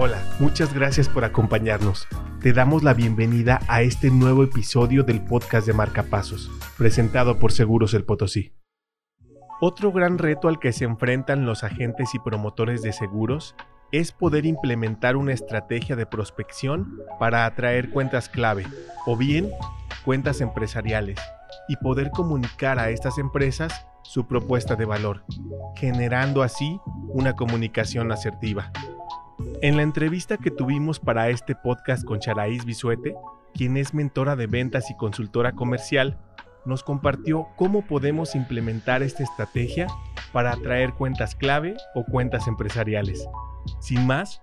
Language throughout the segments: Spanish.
Hola, muchas gracias por acompañarnos. Te damos la bienvenida a este nuevo episodio del podcast de Marcapasos, presentado por Seguros El Potosí. Otro gran reto al que se enfrentan los agentes y promotores de seguros es poder implementar una estrategia de prospección para atraer cuentas clave o bien cuentas empresariales y poder comunicar a estas empresas su propuesta de valor, generando así una comunicación asertiva. En la entrevista que tuvimos para este podcast con Charaís Bisuete, quien es mentora de ventas y consultora comercial, nos compartió cómo podemos implementar esta estrategia para atraer cuentas clave o cuentas empresariales. Sin más,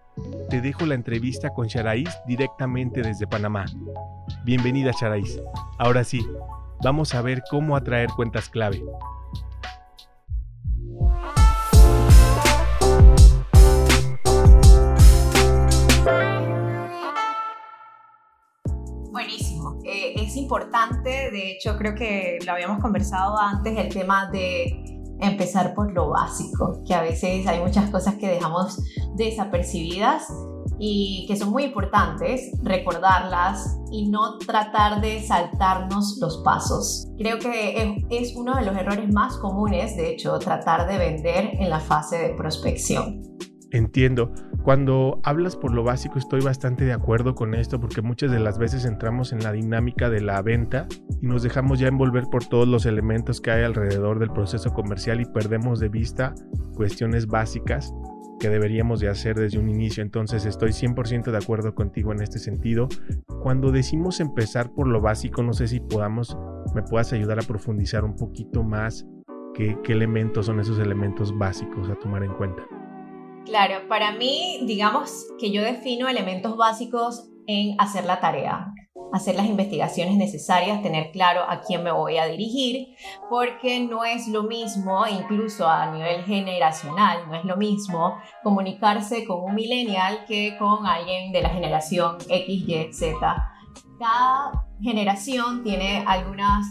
te dejo la entrevista con Charaís directamente desde Panamá. Bienvenida Charaís. Ahora sí, vamos a ver cómo atraer cuentas clave. Es importante, de hecho creo que lo habíamos conversado antes, el tema de empezar por lo básico, que a veces hay muchas cosas que dejamos desapercibidas y que son muy importantes, recordarlas y no tratar de saltarnos los pasos. Creo que es uno de los errores más comunes, de hecho, tratar de vender en la fase de prospección. Entiendo. Cuando hablas por lo básico estoy bastante de acuerdo con esto porque muchas de las veces entramos en la dinámica de la venta y nos dejamos ya envolver por todos los elementos que hay alrededor del proceso comercial y perdemos de vista cuestiones básicas que deberíamos de hacer desde un inicio. Entonces estoy 100% de acuerdo contigo en este sentido. Cuando decimos empezar por lo básico, no sé si podamos, me puedas ayudar a profundizar un poquito más qué, qué elementos son esos elementos básicos a tomar en cuenta. Claro, para mí, digamos que yo defino elementos básicos en hacer la tarea, hacer las investigaciones necesarias, tener claro a quién me voy a dirigir, porque no es lo mismo, incluso a nivel generacional, no es lo mismo comunicarse con un millennial que con alguien de la generación X, Y, Z. Cada generación tiene algunas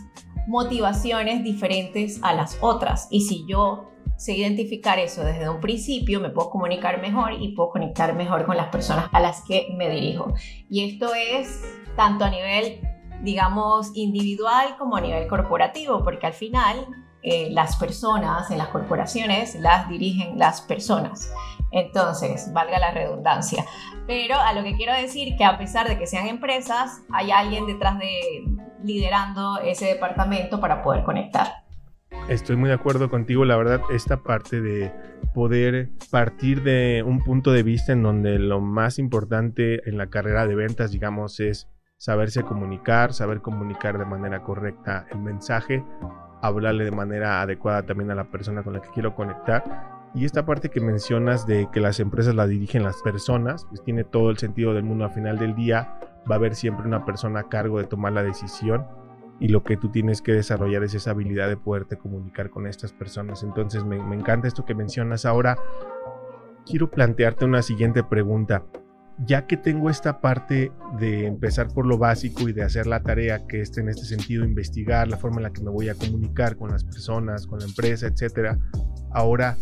motivaciones diferentes a las otras y si yo sé identificar eso desde un principio, me puedo comunicar mejor y puedo conectar mejor con las personas a las que me dirijo. Y esto es tanto a nivel, digamos, individual como a nivel corporativo, porque al final eh, las personas en las corporaciones las dirigen las personas. Entonces, valga la redundancia. Pero a lo que quiero decir que a pesar de que sean empresas, hay alguien detrás de liderando ese departamento para poder conectar. Estoy muy de acuerdo contigo, la verdad, esta parte de poder partir de un punto de vista en donde lo más importante en la carrera de ventas, digamos, es saberse comunicar, saber comunicar de manera correcta el mensaje, hablarle de manera adecuada también a la persona con la que quiero conectar. Y esta parte que mencionas de que las empresas la dirigen las personas, pues tiene todo el sentido del mundo. Al final del día va a haber siempre una persona a cargo de tomar la decisión y lo que tú tienes que desarrollar es esa habilidad de poderte comunicar con estas personas. Entonces me, encanta esto que mencionas. Ahora quiero plantearte una siguiente pregunta. Ya que tengo esta parte de empezar por lo básico y de hacer la tarea que es en este sentido investigar la forma en la que me voy a comunicar con las personas, con la empresa, etcétera. Ahora,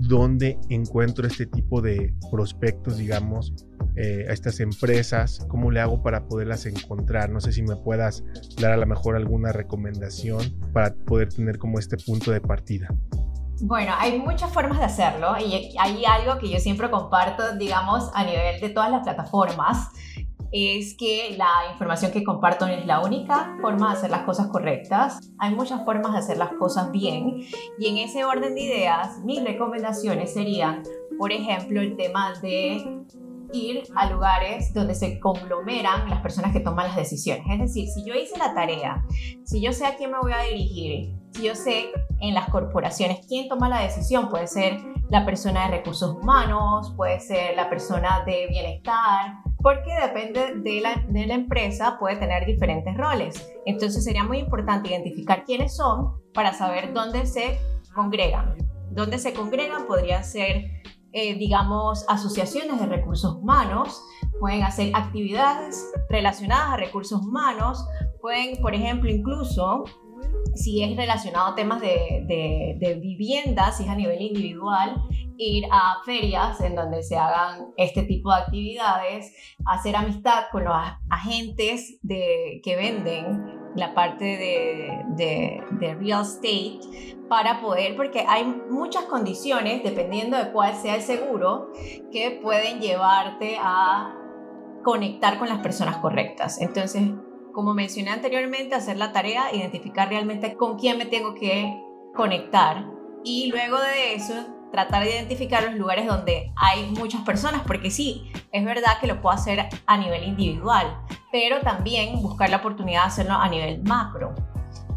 ¿dónde encuentro este tipo de prospectos, digamos, eh, a estas empresas? ¿Cómo le hago para poderlas encontrar? No sé si me puedas dar a lo mejor alguna recomendación para poder tener como este punto de partida. Bueno, hay muchas formas de hacerlo y hay algo que yo siempre comparto, digamos, a nivel de todas las plataformas, es que la información que comparto no es la única forma de hacer las cosas correctas. Hay muchas formas de hacer las cosas bien y en ese orden de ideas, mis recomendaciones serían, por ejemplo, el tema de ir a lugares donde se conglomeran las personas que toman las decisiones. Es decir, si yo hice la tarea, si yo sé a quién me voy a dirigir, si yo sé en las corporaciones quién toma la decisión, puede ser la persona de recursos humanos, puede ser la persona de bienestar, porque depende de la, de la empresa, puede tener diferentes roles. Entonces sería muy importante identificar quiénes son para saber dónde se congregan. Dónde se congregan podría ser eh, digamos, asociaciones de recursos humanos, pueden hacer actividades relacionadas a recursos humanos, pueden, por ejemplo, incluso si es relacionado a temas de, de, de vivienda, si es a nivel individual, ir a ferias en donde se hagan este tipo de actividades, hacer amistad con los agentes de, que venden la parte de, de, real estate para poder, porque hay muchas condiciones, dependiendo de cuál sea el seguro, que pueden llevarte a conectar con las personas correctas. Entonces, como mencioné anteriormente, hacer la tarea, identificar realmente con quién me tengo que conectar y luego de eso tratar de identificar los lugares donde hay muchas personas, porque sí, es verdad que lo puedo hacer a nivel individual, pero también buscar la oportunidad de hacerlo a nivel macro.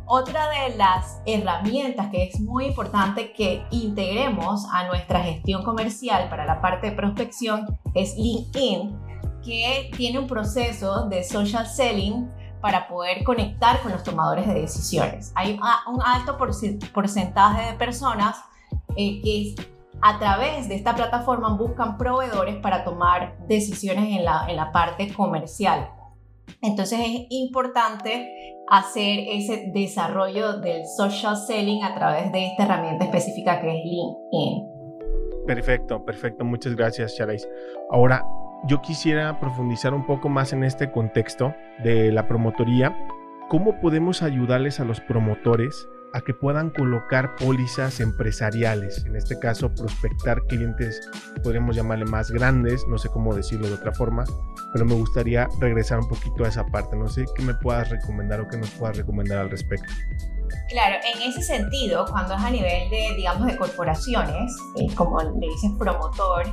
Otra de las herramientas que es muy importante que integremos a nuestra gestión comercial para la parte de prospección es LinkedIn, que tiene un proceso de social selling para poder conectar con los tomadores de decisiones. Hay un alto porcentaje de personas que a través de esta plataforma buscan proveedores para tomar decisiones en la, en la parte comercial. Entonces es importante hacer ese desarrollo del social selling a través de esta herramienta específica que es LinkedIn. Perfecto, perfecto. Muchas gracias, Charais. Ahora, yo quisiera profundizar un poco más en este contexto de la promotoría. ¿Cómo podemos ayudarles a los promotores a que puedan colocar pólizas empresariales, en este caso prospectar clientes, podríamos llamarle más grandes, no sé cómo decirlo de otra forma, pero me gustaría regresar un poquito a esa parte, no sé qué me puedas recomendar o qué nos puedas recomendar al respecto. Claro, en ese sentido, cuando es a nivel de, digamos, de corporaciones, eh, como le dices promotor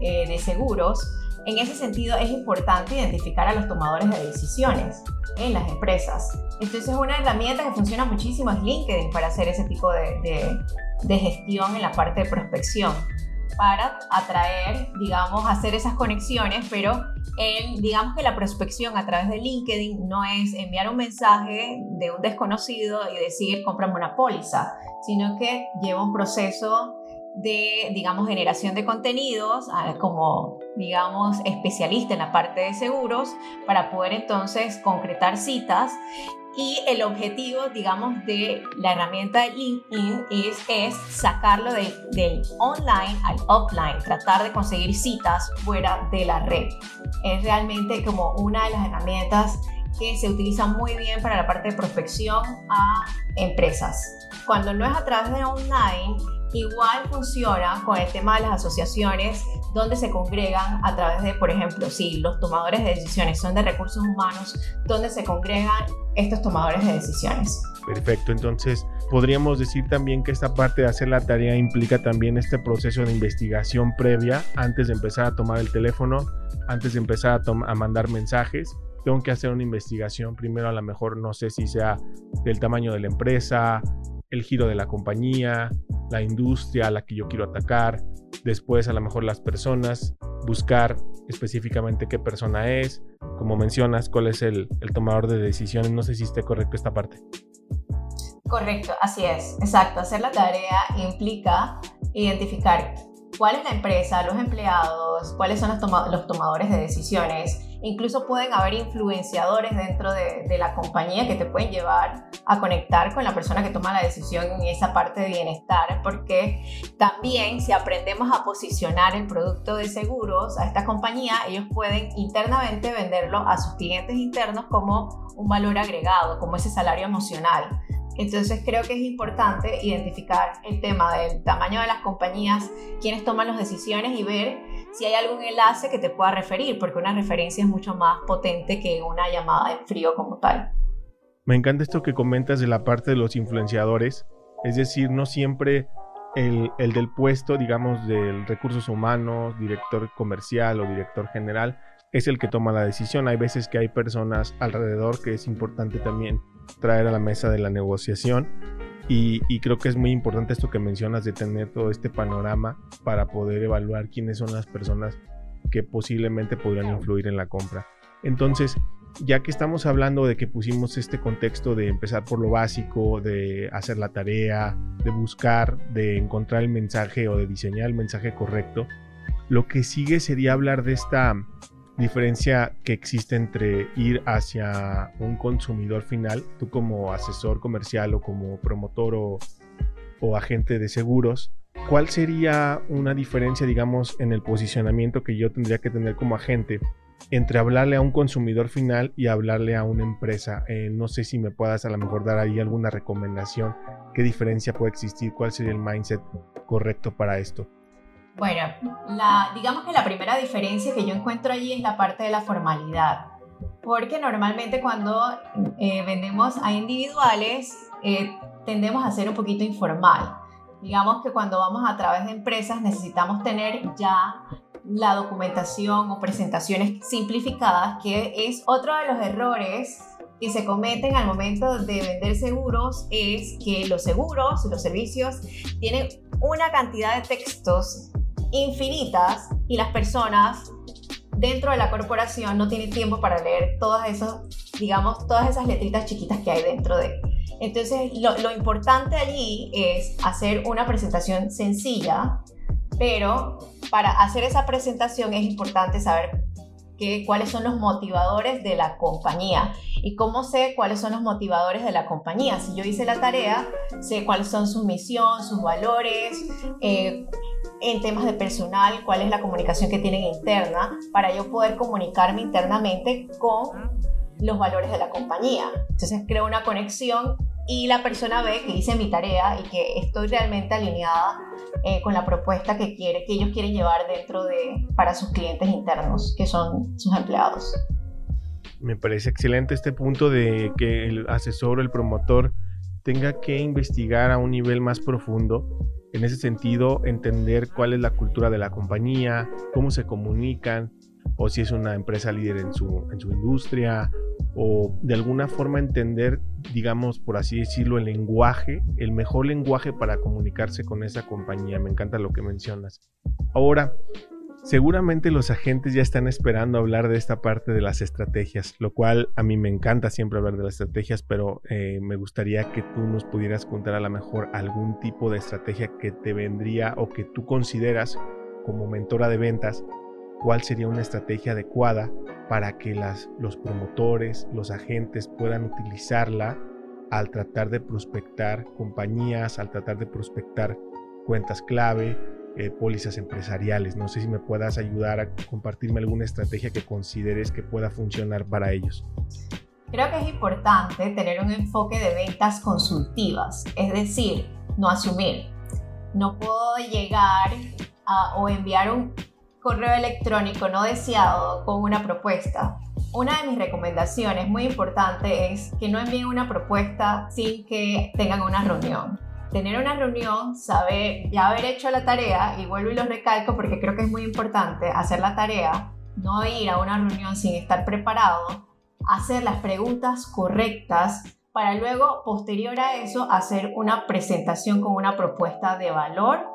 eh, de seguros, en ese sentido es importante identificar a los tomadores de decisiones en las empresas. Entonces una herramienta que funciona muchísimo es LinkedIn para hacer ese tipo de, de, gestión en la parte de prospección para atraer, digamos, hacer esas conexiones, pero el, digamos que la prospección a través de LinkedIn no es enviar un mensaje de un desconocido y decir, cómprame una póliza, sino que lleva un proceso de, digamos, generación de contenidos como, digamos, especialista en la parte de seguros para poder entonces concretar citas y el objetivo, digamos, de la herramienta de LinkedIn es, sacarlo del online al offline, tratar de conseguir citas fuera de la red. Es realmente como una de las herramientas que se utiliza muy bien para la parte de prospección a empresas. Cuando no es a través de online, Igual funciona con el tema de las asociaciones donde se congregan a través de, por ejemplo, si los tomadores de decisiones son de recursos humanos, donde se congregan estos tomadores de decisiones. Perfecto, entonces podríamos decir también que esta parte de hacer la tarea implica también este proceso de investigación previa antes de empezar a tomar el teléfono, antes de empezar a, a mandar mensajes tengo que hacer una investigación primero a lo mejor no sé si sea del tamaño de la empresa, el giro de la compañía, la industria a la que yo quiero atacar, después a lo mejor las personas, buscar específicamente qué persona es, como mencionas, cuál es el, tomador de decisiones, no sé si esté correcto esta parte. Correcto, así es, exacto. Hacer la tarea implica identificar cuál es la empresa, los empleados, cuáles son los, los tomadores de decisiones, Incluso pueden haber influenciadores dentro de, la compañía que te pueden llevar a conectar con la persona que toma la decisión en esa parte de bienestar, porque también si aprendemos a posicionar el producto de seguros a esta compañía, ellos pueden internamente venderlo a sus clientes internos como un valor agregado, como ese salario emocional. Entonces creo que es importante identificar el tema del tamaño de las compañías, quiénes toman las decisiones y ver si hay algún enlace que te pueda referir, porque una referencia es mucho más potente que una llamada en frío como tal. Me encanta esto que comentas de la parte de los influenciadores, es decir, no siempre el, el del puesto, digamos, del recursos humanos, director comercial o director general, es el que toma la decisión. Hay veces que hay personas alrededor que es importante también traer a la mesa de la negociación. Y, creo que es muy importante esto que mencionas de tener todo este panorama para poder evaluar quiénes son las personas que posiblemente podrían influir en la compra. Entonces, ya que estamos hablando de que pusimos este contexto de empezar por lo básico, de hacer la tarea, de buscar, de encontrar el mensaje o de diseñar el mensaje correcto, lo que sigue sería hablar de esta diferencia que existe entre ir hacia un consumidor final, tú como asesor comercial o como promotor o, agente de seguros, ¿cuál sería una diferencia, digamos, en el posicionamiento que yo tendría que tener como agente entre hablarle a un consumidor final y hablarle a una empresa? Eh, no sé si me puedas a lo mejor dar ahí alguna recomendación, qué diferencia puede existir, cuál sería el mindset correcto para esto. Bueno, la, digamos que la primera diferencia que yo encuentro allí es la parte de la formalidad, porque normalmente cuando eh, vendemos a individuales eh, tendemos a ser un poquito informal. Digamos que cuando vamos a través de empresas necesitamos tener ya la documentación o presentaciones simplificadas, que es otro de los errores que se cometen al momento de vender seguros, es que los seguros, los servicios, tienen una cantidad de textos infinitas y las personas dentro de la corporación no tienen tiempo para leer todas esos, digamos, todas esas letritas chiquitas que hay dentro de. Entonces, lo, lo importante allí es hacer una presentación sencilla, pero para hacer esa presentación es importante saber que, cuáles son los motivadores de la compañía. ¿Y cómo sé cuáles son los motivadores de la compañía? Si yo hice la tarea, sé cuáles son su misión, sus valores, eh, en temas de personal, cuál es la comunicación que tienen interna, para yo poder comunicarme internamente con los valores de la compañía. Entonces creo una conexión y la persona ve que hice mi tarea y que estoy realmente alineada eh, con la propuesta que, quiere, que ellos quieren llevar dentro de, para sus clientes internos, que son sus empleados. Me parece excelente este punto de que el asesor o el promotor tenga que investigar a un nivel más profundo. En ese sentido, entender cuál es la cultura de la compañía, cómo se comunican, o si es una empresa líder en su, industria, o de alguna forma entender, digamos, por así decirlo, el lenguaje, el mejor lenguaje para comunicarse con esa compañía. Me encanta lo que mencionas. Ahora, seguramente los agentes ya están esperando hablar de esta parte de las estrategias, lo cual a mí me encanta siempre hablar de las estrategias, pero eh, me gustaría que tú nos pudieras contar a lo mejor algún tipo de estrategia que te vendría o que tú consideras como mentora de ventas cuál sería una estrategia adecuada para que las, los promotores, los agentes puedan utilizarla al tratar de prospectar compañías, al tratar de prospectar cuentas clave, eh, pólizas empresariales. No sé si me puedas ayudar a compartirme alguna estrategia que consideres que pueda funcionar para ellos. Creo que es importante tener un enfoque de ventas consultivas, es decir, no asumir. No puedo llegar o enviar un correo electrónico no deseado con una propuesta. Una de mis recomendaciones muy importante es que no envíen una propuesta sin que tengan una reunión. Tener una reunión, saber, ya haber hecho la tarea, y vuelvo y lo recalco porque creo que es muy importante hacer la tarea, no ir a una reunión sin estar preparado, hacer las preguntas correctas para luego, posterior a eso, hacer una presentación con una propuesta de valor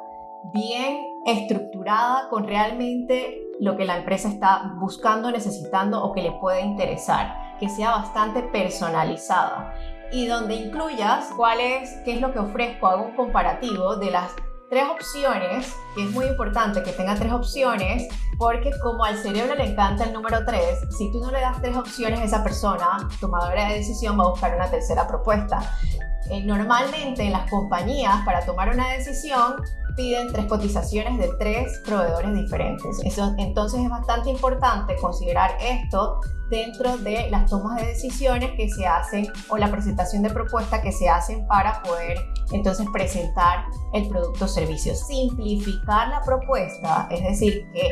bien estructurada con realmente lo que la empresa está buscando, necesitando o que le puede interesar, que sea bastante personalizada y donde incluyas cuál es, qué es lo que ofrezco, hago un comparativo de las tres opciones, que es muy importante que tenga tres opciones, porque como al cerebro le encanta el número tres, si tú no le das tres opciones a esa persona, tomadora de decisión va a buscar una tercera propuesta. Eh, normalmente en las compañías, para tomar una decisión, piden tres cotizaciones de tres proveedores diferentes. Eso, entonces es bastante importante considerar esto dentro de las tomas de decisiones que se hacen o la presentación de propuestas que se hacen para poder entonces presentar el producto o servicio. Simplificar la propuesta, es decir, que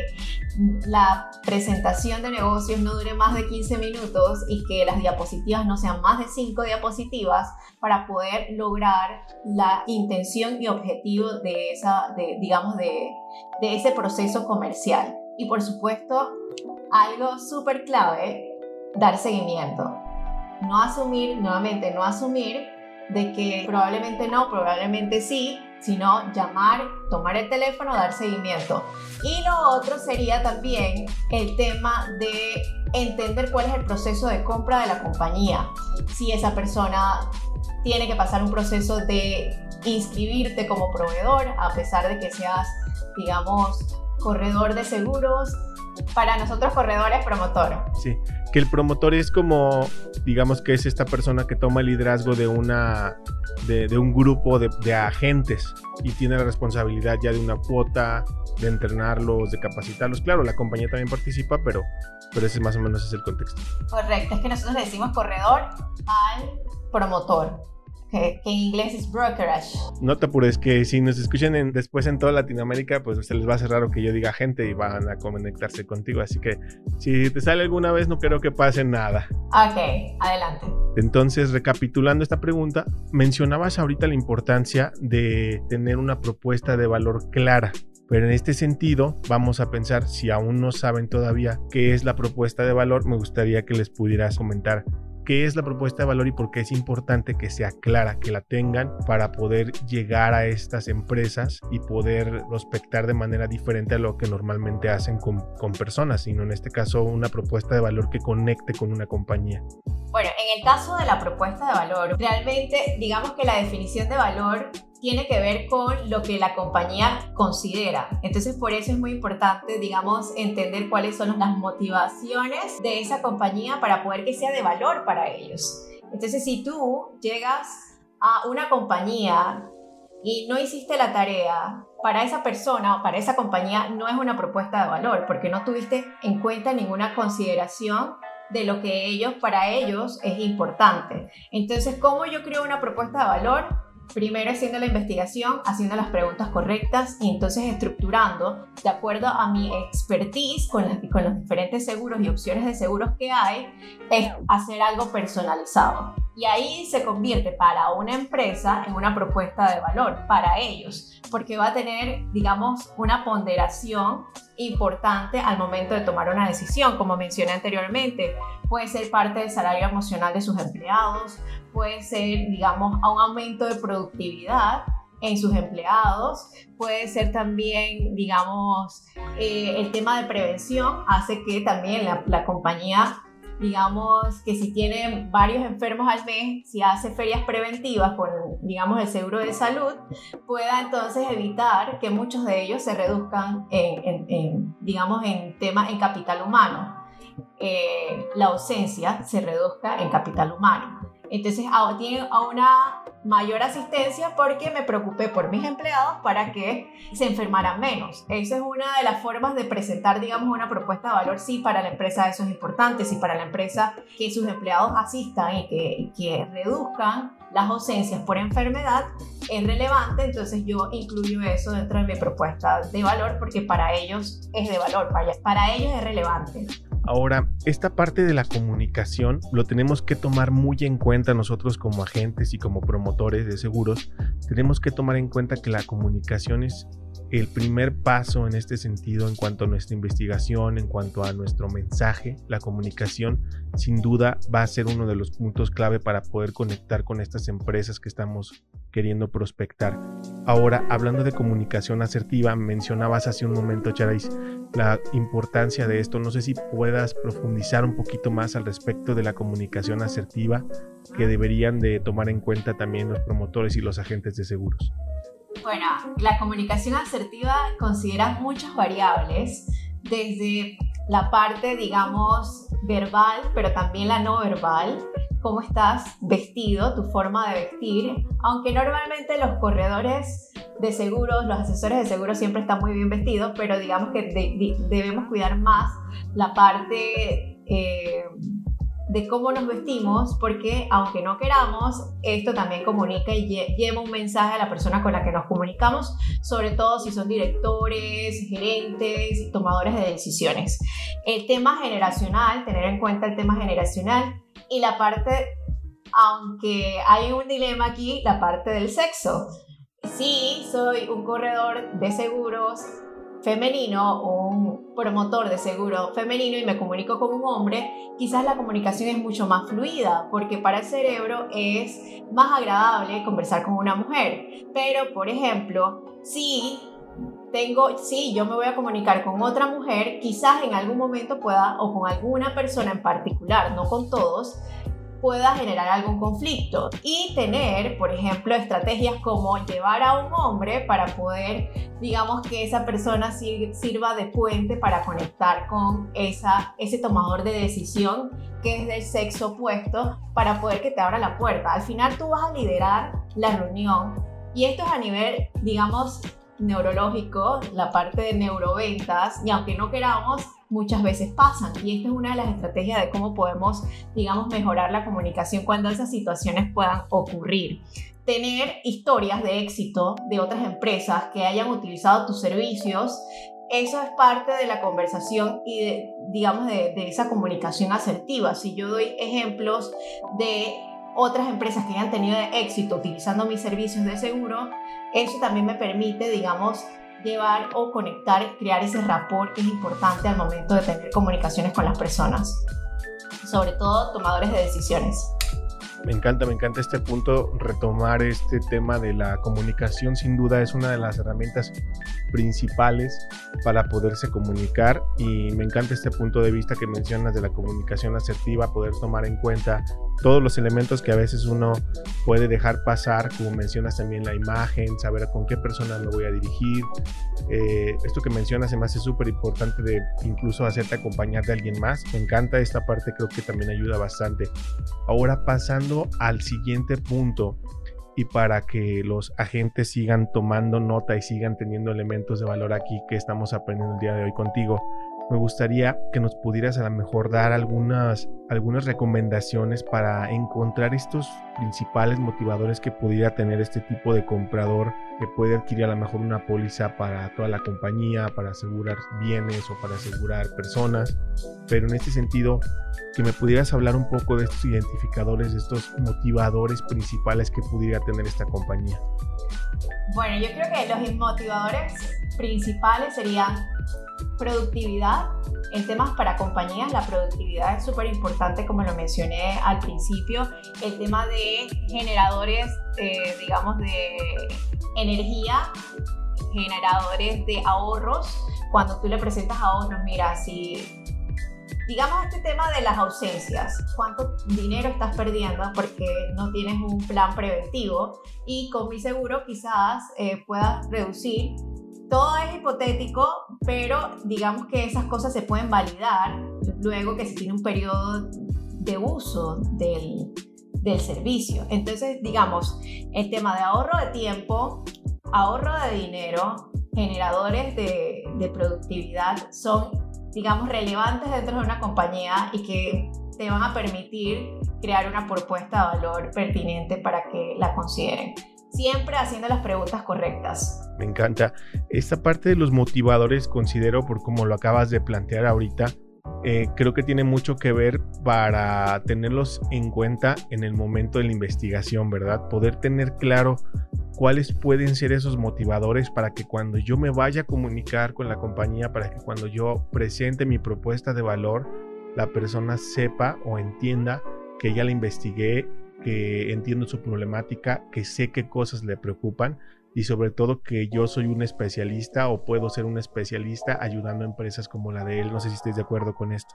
la presentación de negocios no dure más de 15 minutos y que las diapositivas no sean más de 5 diapositivas para poder lograr la intención y objetivo de esa, digamos, de ese proceso comercial. Y por supuesto, algo súper clave, dar seguimiento. No asumir, nuevamente, no asumir de que probablemente no, probablemente sí, sino llamar, tomar el teléfono, dar seguimiento. Y lo otro sería también el tema de entender cuál es el proceso de compra de la compañía. Si esa persona tiene que pasar un proceso de inscribirte como proveedor, a pesar de que seas, digamos, corredor de seguros, para nosotros corredores, promotor. Sí, que el promotor es como, digamos que es esta persona que toma el liderazgo de una, de, un grupo de, de, agentes y tiene la responsabilidad ya de una cuota, de entrenarlos, de capacitarlos. Claro, la compañía también participa, pero, pero ese más o menos es el contexto. Correcto, es que nosotros le decimos corredor al promotor que, en inglés es brokerage. No te apures, que si nos escuchan después en toda Latinoamérica, pues se les va a hacer raro que yo diga gente y van a conectarse contigo. Así que si te sale alguna vez, no creo que pase nada. Ok, adelante. Entonces, recapitulando esta pregunta, mencionabas ahorita la importancia de tener una propuesta de valor clara. Pero en este sentido, vamos a pensar, si aún no saben todavía qué es la propuesta de valor, me gustaría que les pudieras comentar qué es la propuesta de valor y por qué es importante que sea clara, que la tengan para poder llegar a estas empresas y poder prospectar de manera diferente a lo que normalmente hacen con, con personas, sino en este caso una propuesta de valor que conecte con una compañía. Bueno, en el caso de la propuesta de valor, realmente digamos que la definición de valor tiene que ver con lo que la compañía considera. Entonces, por eso es muy importante, digamos, entender cuáles son las motivaciones de esa compañía para poder que sea de valor para ellos. Entonces, si tú llegas a una compañía y no hiciste la tarea, para esa persona o para esa compañía no es una propuesta de valor, porque no tuviste en cuenta ninguna consideración de lo que ellos, para ellos, es importante. Entonces, ¿cómo yo creo una propuesta de valor? Primero haciendo la investigación, haciendo las preguntas correctas y entonces estructurando de acuerdo a mi expertise con, los diferentes seguros y opciones de seguros que hay, es hacer algo personalizado. Y ahí se convierte para una empresa en una propuesta de valor para ellos, porque va a tener, digamos, una ponderación importante al momento de tomar una decisión, como mencioné anteriormente. Puede ser parte del salario emocional de sus empleados, puede ser, digamos, a un aumento de productividad en sus empleados, puede ser también, digamos, eh, el tema de prevención hace que también la, la compañía digamos que si tiene varios enfermos al mes, si hace ferias preventivas con, digamos, el seguro de salud, pueda entonces evitar que muchos de ellos se reduzcan en, digamos, en temas en capital humano. Eh, la ausencia se reduzca en capital humano. Entonces, tiene a una mayor asistencia porque me preocupé por mis empleados para que se enfermaran menos. Esa es una de las formas de presentar, digamos, una propuesta de valor. Sí, para la empresa eso es importante, sí, para la empresa que sus empleados asistan y que, que reduzcan las ausencias por enfermedad es relevante, entonces yo incluyo eso dentro de mi propuesta de valor porque para ellos es de valor, para, para ellos es relevante. Ahora, esta parte de la comunicación lo tenemos que tomar muy en cuenta nosotros como agentes y como promotores de seguros. Tenemos que tomar en cuenta que la comunicación es el primer paso en este sentido en cuanto a nuestra investigación, en cuanto a nuestro mensaje, la comunicación sin duda va a ser uno de los puntos clave para poder conectar con estas empresas que estamos queriendo prospectar. Ahora, hablando de comunicación asertiva, mencionabas hace un momento, Charais, la importancia de esto. No sé si puedas profundizar un poquito más al respecto de la comunicación asertiva que deberían de tomar en cuenta también los promotores y los agentes de seguros. Bueno, la comunicación asertiva considera muchas variables, desde la parte, digamos, verbal, pero también la no verbal, cómo estás vestido, tu forma de vestir, aunque normalmente los corredores de seguros, los asesores de seguros siempre están muy bien vestidos, pero digamos que debemos cuidar más la parte... Eh, de cómo nos vestimos, porque aunque no queramos, esto también comunica y lleva un mensaje a la persona con la que nos comunicamos, sobre todo si son directores, gerentes, tomadores de decisiones. El tema generacional, tener en cuenta el tema generacional y la parte, aunque hay un dilema aquí, la parte del sexo. Sí, soy un corredor de seguros, femenino o un promotor de seguro femenino y me comunico con un hombre, quizás la comunicación es mucho más fluida porque para el cerebro es más agradable conversar con una mujer. Pero, por ejemplo, si tengo, si yo me voy a comunicar con otra mujer, quizás en algún momento pueda, o con alguna persona en particular, no con todos, pueda generar algún conflicto y tener, por ejemplo, estrategias como llevar a un hombre para poder, digamos, que esa persona sirva de puente para conectar con esa, ese tomador de decisión que es del sexo opuesto para poder que te abra la puerta. Al final tú vas a liderar la reunión y esto es a nivel, digamos, neurológico, la parte de neuroventas, y aunque no queramos, muchas veces pasan. Y esta es una de las estrategias de cómo podemos, digamos, mejorar la comunicación cuando esas situaciones puedan ocurrir. Tener historias de éxito de otras empresas que hayan utilizado tus servicios, eso es parte de la conversación y digamos, de, de esa comunicación asertiva. Si yo doy ejemplos de otras empresas que hayan tenido éxito utilizando mis servicios de seguro, eso también me permite, digamos, llevar o conectar, crear ese rapport que es importante al momento de tener comunicaciones con las personas, sobre todo tomadores de decisiones. Me encanta, me encanta este punto, retomar este tema de la comunicación, sin duda es una de las herramientas principales para poderse comunicar y me encanta este punto de vista que mencionas de la comunicación asertiva, poder tomar en cuenta todos los elementos que a veces uno puede dejar pasar, como mencionas también la imagen, saber con qué persona me voy a dirigir. Eh, esto que mencionas se me hace súper importante de incluso hacerte acompañar de alguien más. Me encanta esta parte, creo que también ayuda bastante. Ahora pasando al siguiente punto y para que los agentes sigan tomando nota y sigan teniendo elementos de valor aquí que estamos aprendiendo el día de hoy contigo me gustaría que nos pudieras a lo mejor dar algunas, algunas recomendaciones para encontrar estos principales motivadores que pudiera tener este tipo de comprador que puede adquirir a lo mejor una póliza para toda la compañía, para asegurar bienes o para asegurar personas. Pero en este sentido, que me pudieras hablar un poco de estos identificadores, de estos motivadores principales que pudiera tener esta compañía. Bueno, yo creo que los motivadores principales serían Productividad. En temas para compañías, la productividad es súper importante, como lo mencioné al principio. El tema de generadores, eh, digamos, de energía, generadores de ahorros. Cuando tú le presentas ahorros, mira, si digamos este tema de las ausencias, cuánto dinero estás perdiendo porque no tienes un plan preventivo y con mi seguro quizás eh, puedas reducir todo es hipotético, pero digamos que esas cosas se pueden validar luego que se tiene un periodo de uso del, del servicio. Entonces, digamos, el tema de ahorro de tiempo, ahorro de dinero, generadores de, de productividad son, digamos, relevantes dentro de una compañía y que te van a permitir crear una propuesta de valor pertinente para que la consideren siempre haciendo las preguntas correctas. Me encanta. Esta parte de los motivadores considero, por como lo acabas de plantear ahorita, eh, creo que tiene mucho que ver para tenerlos en cuenta en el momento de la investigación, ¿verdad? Poder tener claro cuáles pueden ser esos motivadores para que cuando yo me vaya a comunicar con la compañía, para que cuando yo presente mi propuesta de valor, la persona sepa o entienda que ya la investigué que entiendo su problemática, que sé qué cosas le preocupan y sobre todo que yo soy un especialista o puedo ser un especialista ayudando a empresas como la de él. No sé si estés de acuerdo con esto.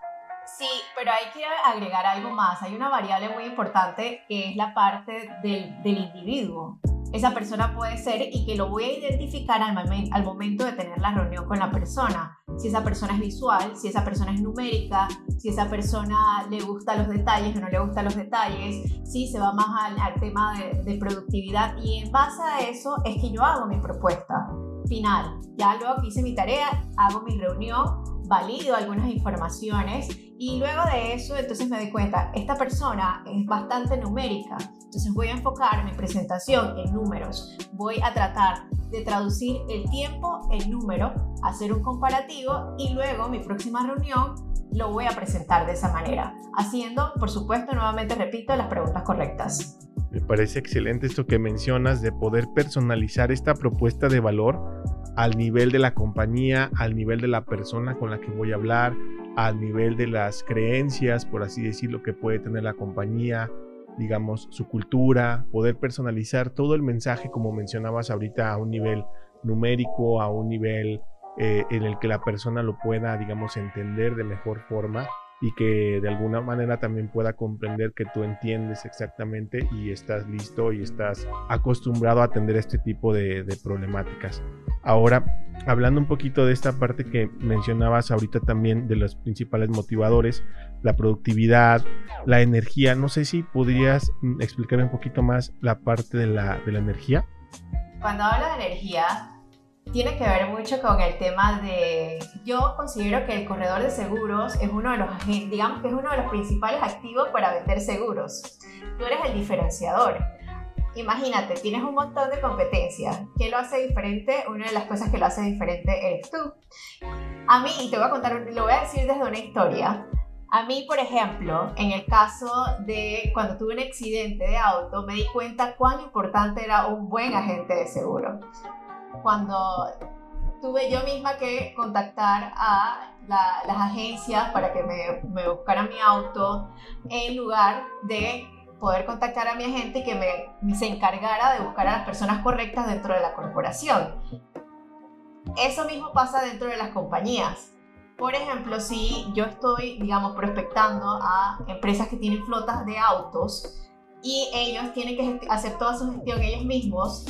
Sí, pero hay que agregar algo más. Hay una variable muy importante que es la parte del, del individuo esa persona puede ser y que lo voy a identificar al, momento de tener la reunión con la persona. Si esa persona es visual, si esa persona es numérica, si esa persona le gusta los detalles o no le gustan los detalles, si se va más al, tema de, de, productividad y en base a eso es que yo hago mi propuesta final. Ya luego que hice mi tarea, hago mi reunión, valido algunas informaciones y luego de eso entonces me doy cuenta, esta persona es bastante numérica, entonces voy a enfocar mi presentación en números, voy a tratar de traducir el tiempo en número, hacer un comparativo y luego mi próxima reunión lo voy a presentar de esa manera, haciendo, por supuesto, nuevamente repito, las preguntas correctas. Me parece excelente esto que mencionas de poder personalizar esta propuesta de valor al nivel de la compañía, al nivel de la persona con la que voy a hablar, al nivel de las creencias, por así decirlo, que puede tener la compañía, digamos, su cultura, poder personalizar todo el mensaje, como mencionabas ahorita, a un nivel numérico, a un nivel eh, en el que la persona lo pueda, digamos, entender de mejor forma y que de alguna manera también pueda comprender que tú entiendes exactamente y estás listo y estás acostumbrado a atender este tipo de, problemáticas. Ahora, hablando un poquito de esta parte que mencionabas ahorita también de los principales motivadores, la productividad, la energía, no sé si podrías mm, explicarme un poquito más la parte de la, de la energía. Cuando hablo de energía, tiene que ver mucho con el tema de, yo considero que el corredor de seguros es uno de los, digamos que es uno de los principales activos para vender seguros. Tú eres el diferenciador. Imagínate, tienes un montón de competencias. ¿Qué lo hace diferente? Una de las cosas que lo hace diferente eres tú. A mí, y te voy a contar, lo voy a decir desde una historia. A mí, por ejemplo, en el caso de cuando tuve un accidente de auto, me di cuenta cuán importante era un buen agente de seguro cuando tuve yo misma que contactar a las agencias para que me, me, buscaran mi auto en lugar de poder contactar a mi agente y que me, se encargara de buscar a las personas correctas dentro de la corporación. Eso mismo pasa dentro de las compañías. Por ejemplo, si yo estoy, digamos, prospectando a empresas que tienen flotas de autos y ellos tienen que hacer toda su gestión ellos mismos,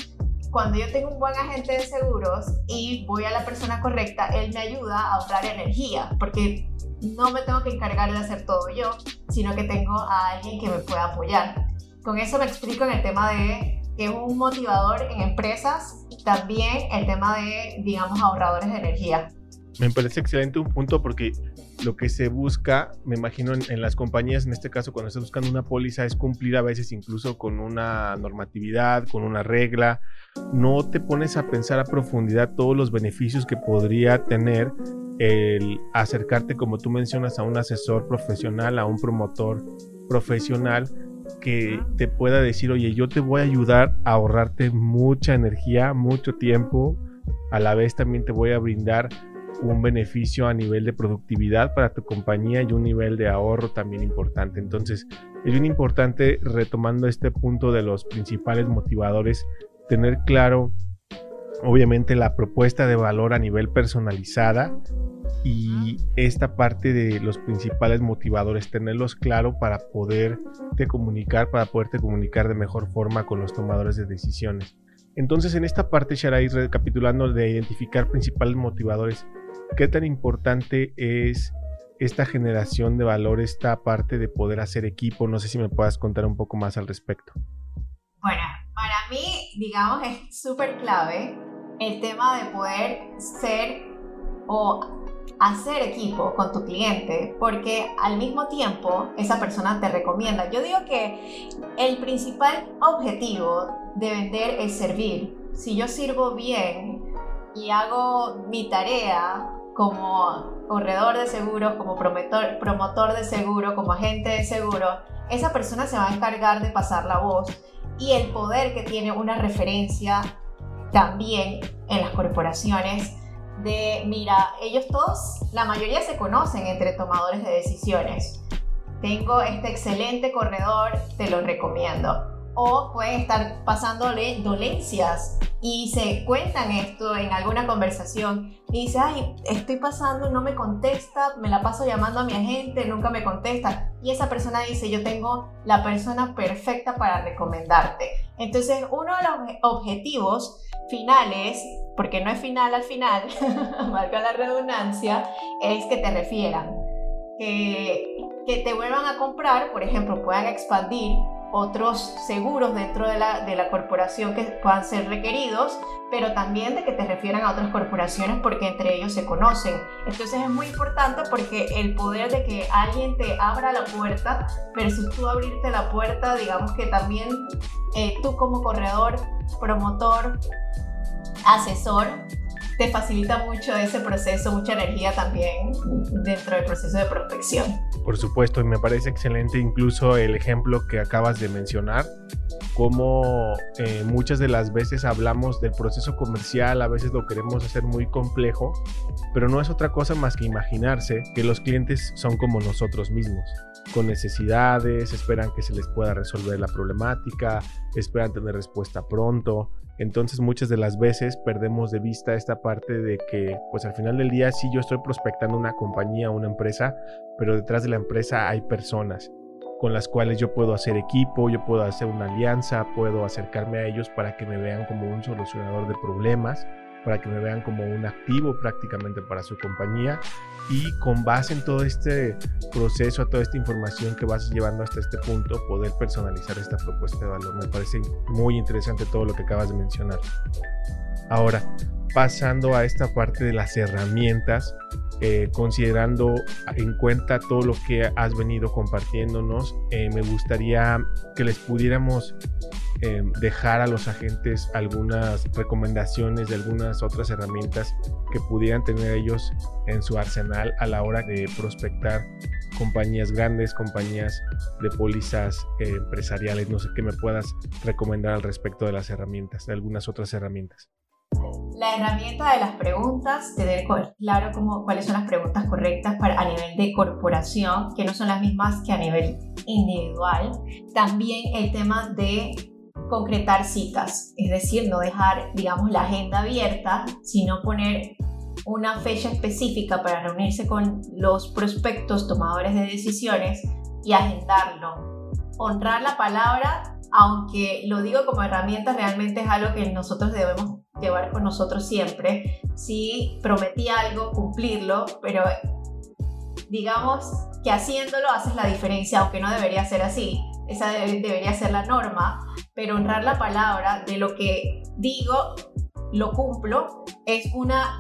cuando yo tengo un buen agente de seguros y voy a la persona correcta, él me ayuda a ahorrar energía, porque no me tengo que encargar de hacer todo yo, sino que tengo a alguien que me pueda apoyar. Con eso me explico en el tema de que es un motivador en empresas, también el tema de, digamos, ahorradores de energía. Me parece excelente un punto porque lo que se busca, me imagino en, las compañías, en este caso cuando estás buscando una póliza, es cumplir a veces incluso con una normatividad, con una regla. No te pones a pensar a profundidad todos los beneficios que podría tener el acercarte, como tú mencionas, a un asesor profesional, a un promotor profesional que te pueda decir, oye, yo te voy a ayudar a ahorrarte mucha energía, mucho tiempo, a la vez también te voy a brindar un beneficio a nivel de productividad para tu compañía y un nivel de ahorro también importante. Entonces, es bien importante, retomando este punto de los principales motivadores, tener claro, obviamente, la propuesta de valor a nivel personalizada y esta parte de los principales motivadores, tenerlos claro para poderte comunicar, para poderte comunicar de mejor forma con los tomadores de decisiones. Entonces, en esta parte, Sharai, recapitulando de identificar principales motivadores, ¿Qué tan importante es esta generación de valor, esta parte de poder hacer equipo? No sé si me puedas contar un poco más al respecto. Bueno, para mí, digamos, es súper clave el tema de poder ser o hacer equipo con tu cliente porque al mismo tiempo esa persona te recomienda. Yo digo que el principal objetivo de vender es servir. Si yo sirvo bien y hago mi tarea como corredor de seguros, como promotor, promotor de seguro, como agente de seguro, esa persona se va a encargar de pasar la voz y el poder que tiene una referencia también en las corporaciones de, mira, ellos todos, la mayoría se conocen entre tomadores de decisiones. Tengo este excelente corredor, te lo recomiendo o pueden estar pasándole dolencias y se cuentan esto en alguna conversación y dice, ay, estoy pasando, no me contesta, me la paso llamando a mi agente, nunca me contesta. Y esa persona dice, yo tengo la persona perfecta para recomendarte. Entonces, uno de los objetivos finales, porque no es final al final, marca la redundancia, es que te refieran, que, que te vuelvan a comprar, por ejemplo, puedan expandir otros seguros dentro de la, de la corporación que puedan ser requeridos, pero también de que te refieran a otras corporaciones porque entre ellos se conocen. Entonces es muy importante porque el poder de que alguien te abra la puerta versus tú abrirte la puerta, digamos que también eh, tú como corredor, promotor, asesor, te facilita mucho ese proceso, mucha energía también dentro del proceso de prospección. Por supuesto, y me parece excelente incluso el ejemplo que acabas de mencionar, como eh, muchas de las veces hablamos del proceso comercial, a veces lo queremos hacer muy complejo, pero no es otra cosa más que imaginarse que los clientes son como nosotros mismos con necesidades, esperan que se les pueda resolver la problemática, esperan tener respuesta pronto. Entonces muchas de las veces perdemos de vista esta parte de que pues al final del día sí yo estoy prospectando una compañía, una empresa, pero detrás de la empresa hay personas con las cuales yo puedo hacer equipo, yo puedo hacer una alianza, puedo acercarme a ellos para que me vean como un solucionador de problemas, para que me vean como un activo prácticamente para su compañía y con base en todo este proceso, a toda esta información que vas llevando hasta este punto, poder personalizar esta propuesta de valor. Me parece muy interesante todo lo que acabas de mencionar. Ahora, pasando a esta parte de las herramientas, eh, considerando en cuenta todo lo que has venido compartiéndonos, eh, me gustaría que les pudiéramos eh, dejar a los agentes algunas recomendaciones de algunas otras herramientas que pudieran tener ellos en su arsenal a la hora de prospectar compañías grandes, compañías de pólizas empresariales. No sé qué me puedas recomendar al respecto de las herramientas, de algunas otras herramientas. La herramienta de las preguntas, tener claro cómo, cuáles son las preguntas correctas para, a nivel de corporación, que no son las mismas que a nivel individual. También el tema de concretar citas, es decir, no dejar, digamos, la agenda abierta, sino poner una fecha específica para reunirse con los prospectos tomadores de decisiones y agendarlo. Honrar la palabra, aunque lo digo como herramienta, realmente es algo que nosotros debemos llevar con nosotros siempre. Si prometí algo, cumplirlo, pero digamos que haciéndolo haces la diferencia, aunque no debería ser así. Esa debería ser la norma, pero honrar la palabra de lo que digo, lo cumplo, es una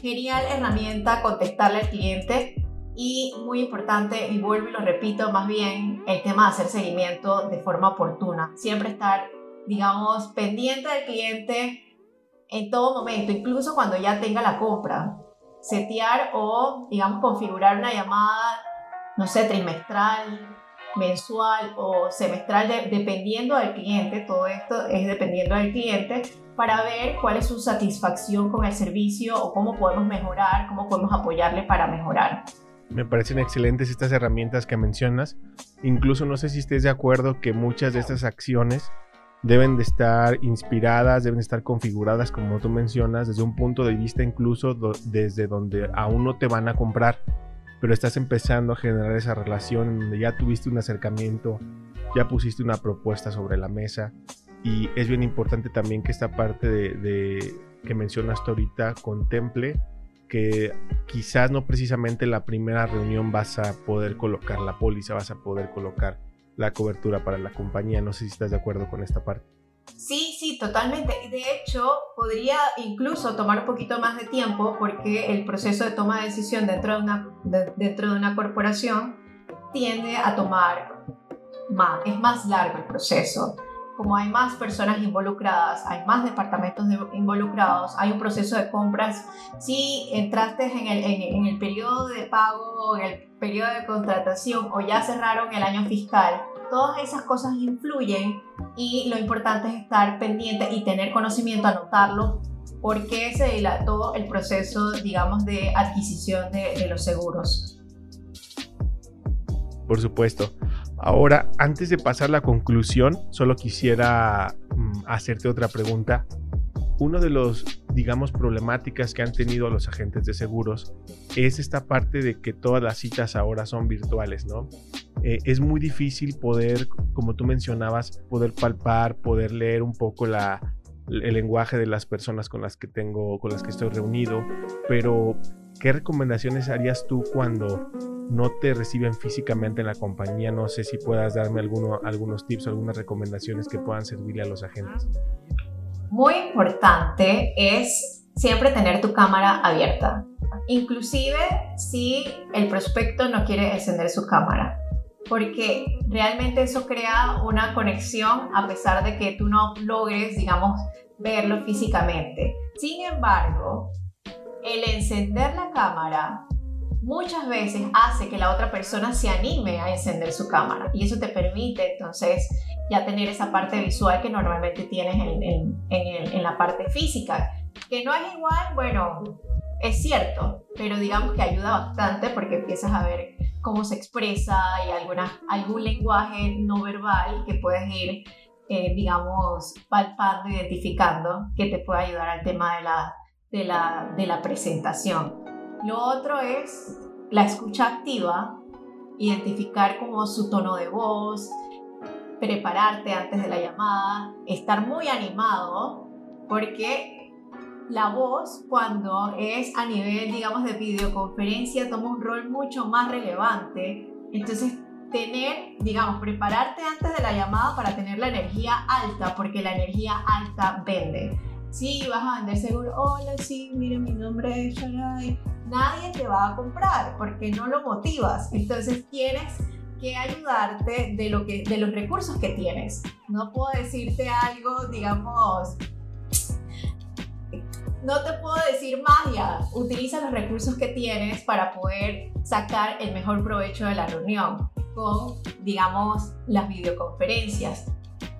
genial herramienta contestarle al cliente y muy importante, y vuelvo y lo repito más bien, el tema de hacer seguimiento de forma oportuna. Siempre estar, digamos, pendiente del cliente, en todo momento, incluso cuando ya tenga la compra. Setear o, digamos, configurar una llamada, no sé, trimestral, mensual o semestral, dependiendo del cliente, todo esto es dependiendo del cliente, para ver cuál es su satisfacción con el servicio o cómo podemos mejorar, cómo podemos apoyarle para mejorar. Me parecen excelentes estas herramientas que mencionas. Incluso no sé si estés de acuerdo que muchas de estas acciones deben de estar inspiradas, deben de estar configuradas, como tú mencionas, desde un punto de vista incluso desde donde aún no te van a comprar, pero estás empezando a generar esa relación donde ya tuviste un acercamiento, ya pusiste una propuesta sobre la mesa y es bien importante también que esta parte de, que mencionas ahorita contemple que quizás no precisamente la primera reunión vas a poder colocar la póliza, vas a poder colocar la cobertura para la compañía. No sé si estás de acuerdo con esta parte. Sí, sí, totalmente. De hecho, podría incluso tomar un poquito más de tiempo porque el proceso de toma de decisión dentro de una, dentro de una corporación tiende a tomar más, es más largo el proceso como hay más personas involucradas, hay más departamentos involucrados, hay un proceso de compras. Si entraste en el, en, el periodo de pago, en el periodo de contratación o ya cerraron el año fiscal, todas esas cosas influyen y lo importante es estar pendiente y tener conocimiento, anotarlo, porque se dilató el proceso, digamos, de adquisición de, los seguros. Por supuesto. Ahora, antes de pasar a la conclusión, solo quisiera mm, hacerte otra pregunta. Uno de los, digamos, problemáticas que han tenido los agentes de seguros es esta parte de que todas las citas ahora son virtuales, ¿no? Eh, es muy difícil poder, como tú mencionabas, poder palpar, poder leer un poco la, el lenguaje de las personas con las que tengo, con las que estoy reunido, pero ¿qué recomendaciones harías tú cuando no te reciben físicamente en la compañía. No sé si puedas darme alguno, algunos tips, algunas recomendaciones que puedan servirle a los agentes. Muy importante es siempre tener tu cámara abierta, inclusive si el prospecto no quiere encender su cámara, porque realmente eso crea una conexión a pesar de que tú no logres, digamos, verlo físicamente. Sin embargo, el encender la cámara muchas veces hace que la otra persona se anime a encender su cámara y eso te permite entonces ya tener esa parte visual que normalmente tienes en, la parte física, que no es igual, bueno, es cierto, pero digamos que ayuda bastante porque empiezas a ver cómo se expresa y alguna, algún lenguaje no verbal que puedes ir eh, digamos, palpando, identificando, que te puede ayudar al tema de la, de la, de la presentación. Lo otro es la escucha activa, identificar como su tono de voz, prepararte antes de la llamada, estar muy animado, porque la voz cuando es a nivel, digamos, de videoconferencia toma un rol mucho más relevante. Entonces, tener, digamos, prepararte antes de la llamada para tener la energía alta, porque la energía alta vende. Sí, vas a vender seguro, hola, sí, mire, mi nombre es Sharai. Nadie te va a comprar porque no lo motivas. Entonces tienes que ayudarte de, lo que, de los recursos que tienes. No puedo decirte algo, digamos, no te puedo decir magia. Utiliza los recursos que tienes para poder sacar el mejor provecho de la reunión con, digamos, las videoconferencias.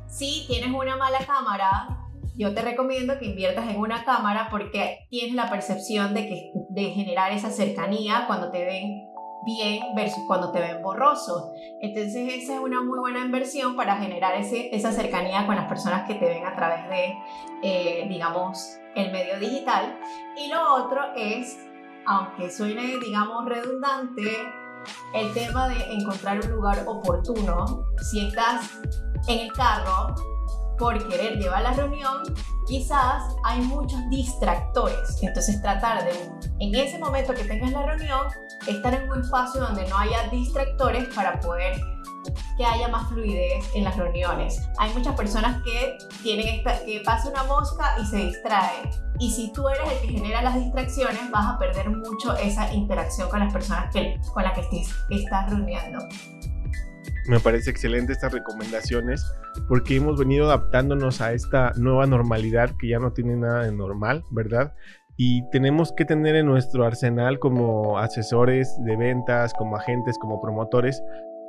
Si tienes una mala cámara, yo te recomiendo que inviertas en una cámara porque tienes la percepción de, que, de generar esa cercanía cuando te ven bien versus cuando te ven borroso. Entonces esa es una muy buena inversión para generar ese, esa cercanía con las personas que te ven a través de, eh, digamos, el medio digital. Y lo otro es, aunque suene, digamos, redundante, el tema de encontrar un lugar oportuno. Si estás en el carro por querer llevar la reunión, quizás hay muchos distractores. Entonces tratar de, en ese momento que tengas la reunión, estar en un espacio donde no haya distractores para poder que haya más fluidez en las reuniones. Hay muchas personas que tienen que pasa una mosca y se distrae. Y si tú eres el que genera las distracciones, vas a perder mucho esa interacción con las personas que, con las que estés, estás reuniendo. Me parece excelente estas recomendaciones porque hemos venido adaptándonos a esta nueva normalidad que ya no tiene nada de normal, ¿verdad? y tenemos que tener en nuestro arsenal como asesores de ventas, como agentes, como promotores,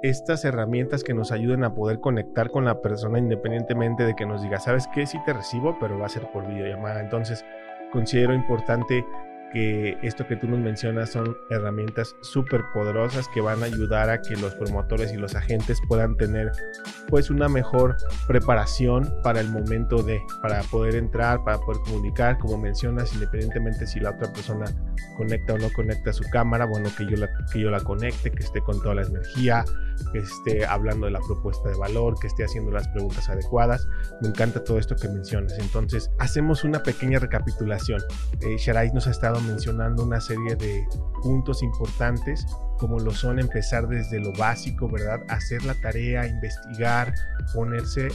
estas herramientas que nos ayuden a poder conectar con la persona independientemente de que nos diga, ¿sabes qué? Sí te recibo, pero va a ser por videollamada. Entonces, considero importante que esto que tú nos mencionas son herramientas súper poderosas que van a ayudar a que los promotores y los agentes puedan tener pues una mejor preparación para el momento de, para poder entrar, para poder comunicar, como mencionas, independientemente si la otra persona conecta o no conecta su cámara, bueno, que yo la, que yo la conecte, que esté con toda la energía, que esté hablando de la propuesta de valor, que esté haciendo las preguntas adecuadas. Me encanta todo esto que mencionas. Entonces, hacemos una pequeña recapitulación. Eh, Sharai nos ha estado mencionando una serie de puntos importantes, como lo son empezar desde lo básico, ¿verdad? Hacer la tarea, investigar, ponerse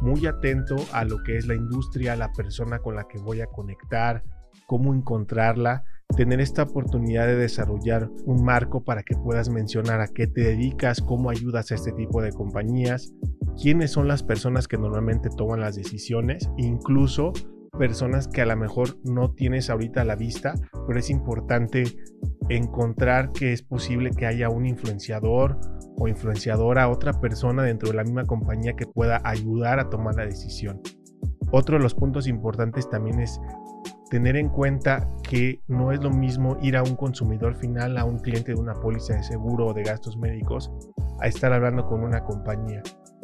muy atento a lo que es la industria, la persona con la que voy a conectar, cómo encontrarla tener esta oportunidad de desarrollar un marco para que puedas mencionar a qué te dedicas, cómo ayudas a este tipo de compañías, quiénes son las personas que normalmente toman las decisiones, incluso personas que a lo mejor no tienes ahorita a la vista, pero es importante encontrar que es posible que haya un influenciador o influenciadora, otra persona dentro de la misma compañía que pueda ayudar a tomar la decisión. Otro de los puntos importantes también es tener en cuenta que no es lo mismo ir a un consumidor final, a un cliente de una póliza de seguro o de gastos médicos, a estar hablando con una compañía.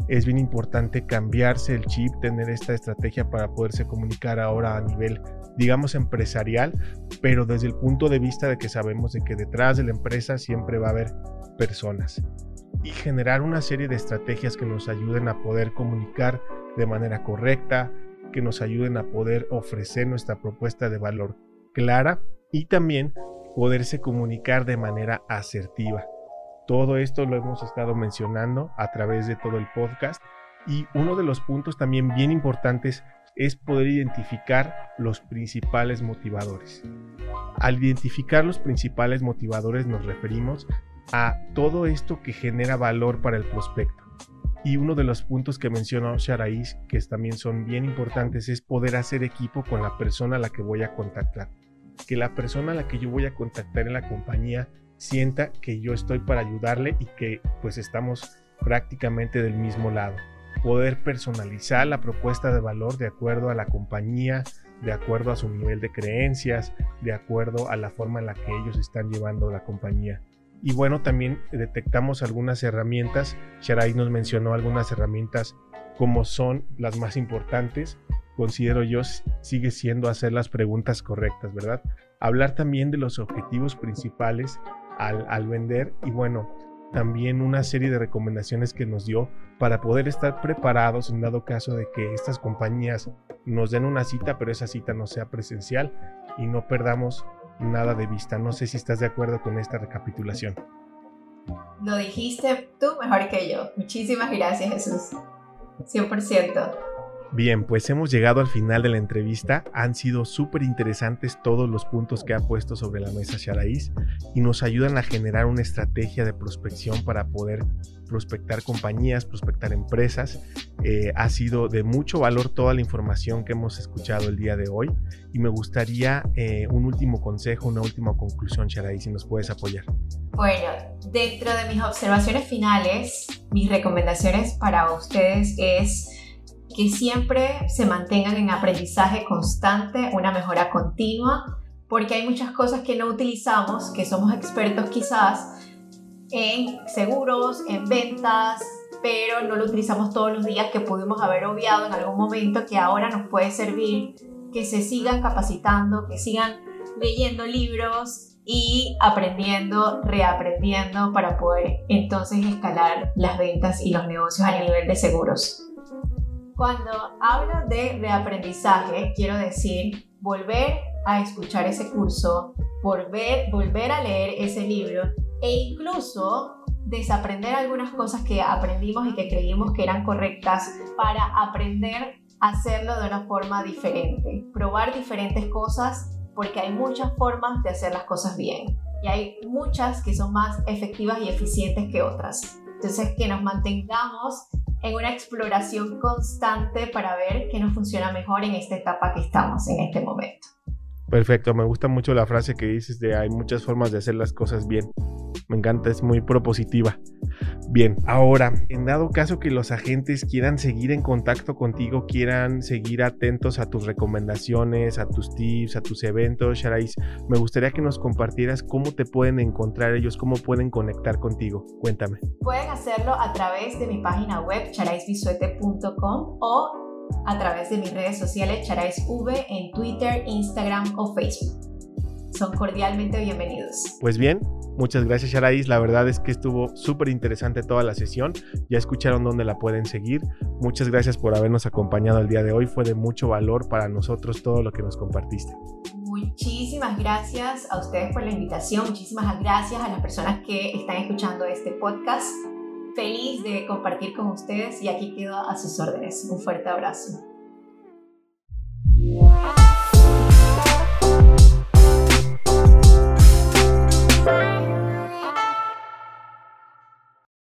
Es bien importante cambiarse el chip, tener esta estrategia para poderse comunicar ahora a nivel, digamos, empresarial, pero desde el punto de vista de que sabemos de que detrás de la empresa siempre va a haber personas. Y generar una serie de estrategias que nos ayuden a poder comunicar de manera correcta, que nos ayuden a poder ofrecer nuestra propuesta de valor clara y también poderse comunicar de manera asertiva. Todo esto lo hemos estado mencionando a través de todo el podcast y uno de los puntos también bien importantes es poder identificar los principales motivadores. Al identificar los principales motivadores nos referimos a todo esto que genera valor para el prospecto. Y uno de los puntos que mencionó Sharais, que también son bien importantes, es poder hacer equipo con la persona a la que voy a contactar. Que la persona a la que yo voy a contactar en la compañía sienta que yo estoy para ayudarle y que pues estamos prácticamente del mismo lado. Poder personalizar la propuesta de valor de acuerdo a la compañía, de acuerdo a su nivel de creencias, de acuerdo a la forma en la que ellos están llevando la compañía. Y bueno, también detectamos algunas herramientas. Sharai nos mencionó algunas herramientas como son las más importantes. Considero yo sigue siendo hacer las preguntas correctas, ¿verdad? Hablar también de los objetivos principales al, vender y bueno, también una serie de recomendaciones que nos dio para poder estar preparados en dado caso de que estas compañías nos den una cita, pero esa cita no sea presencial y no perdamos nada de vista. No sé si estás de acuerdo con esta recapitulación. Lo dijiste tú mejor que yo. Muchísimas gracias, Jesús. 100%. Bien, pues hemos llegado al final de la entrevista. Han sido súper interesantes todos los puntos que ha puesto sobre la mesa Sharaís y nos ayudan a generar una estrategia de prospección para poder prospectar compañías, prospectar empresas. Eh, ha sido de mucho valor toda la información que hemos escuchado el día de hoy y me gustaría eh, un último consejo, una última conclusión, Sharaís, si nos puedes apoyar. Bueno, dentro de mis observaciones finales, mis recomendaciones para ustedes es que siempre se mantengan en aprendizaje constante, una mejora continua, porque hay muchas cosas que no utilizamos, que somos expertos quizás en seguros, en ventas, pero no lo utilizamos todos los días, que pudimos haber obviado en algún momento, que ahora nos puede servir, que se sigan capacitando, que sigan leyendo libros y aprendiendo, reaprendiendo para poder entonces escalar las ventas y los negocios a nivel de seguros. Cuando hablo de reaprendizaje, quiero decir volver a escuchar ese curso, volver, volver a leer ese libro e incluso desaprender algunas cosas que aprendimos y que creímos que eran correctas para aprender a hacerlo de una forma diferente. Probar diferentes cosas porque hay muchas formas de hacer las cosas bien y hay muchas que son más efectivas y eficientes que otras. Entonces, que nos mantengamos en una exploración constante para ver qué nos funciona mejor en esta etapa que estamos en este momento. Perfecto, me gusta mucho la frase que dices de hay muchas formas de hacer las cosas bien. Me encanta, es muy propositiva. Bien, ahora, en dado caso que los agentes quieran seguir en contacto contigo, quieran seguir atentos a tus recomendaciones, a tus tips, a tus eventos, Sharais, me gustaría que nos compartieras cómo te pueden encontrar ellos, cómo pueden conectar contigo. Cuéntame. Pueden hacerlo a través de mi página web charaisbisuete.com o a través de mis redes sociales Charais V en Twitter, Instagram o Facebook. Son cordialmente bienvenidos. Pues bien, muchas gracias Charais. La verdad es que estuvo súper interesante toda la sesión. Ya escucharon dónde la pueden seguir. Muchas gracias por habernos acompañado el día de hoy. Fue de mucho valor para nosotros todo lo que nos compartiste. Muchísimas gracias a ustedes por la invitación. Muchísimas gracias a las personas que están escuchando este podcast feliz de compartir con ustedes y aquí quedo a sus órdenes. Un fuerte abrazo.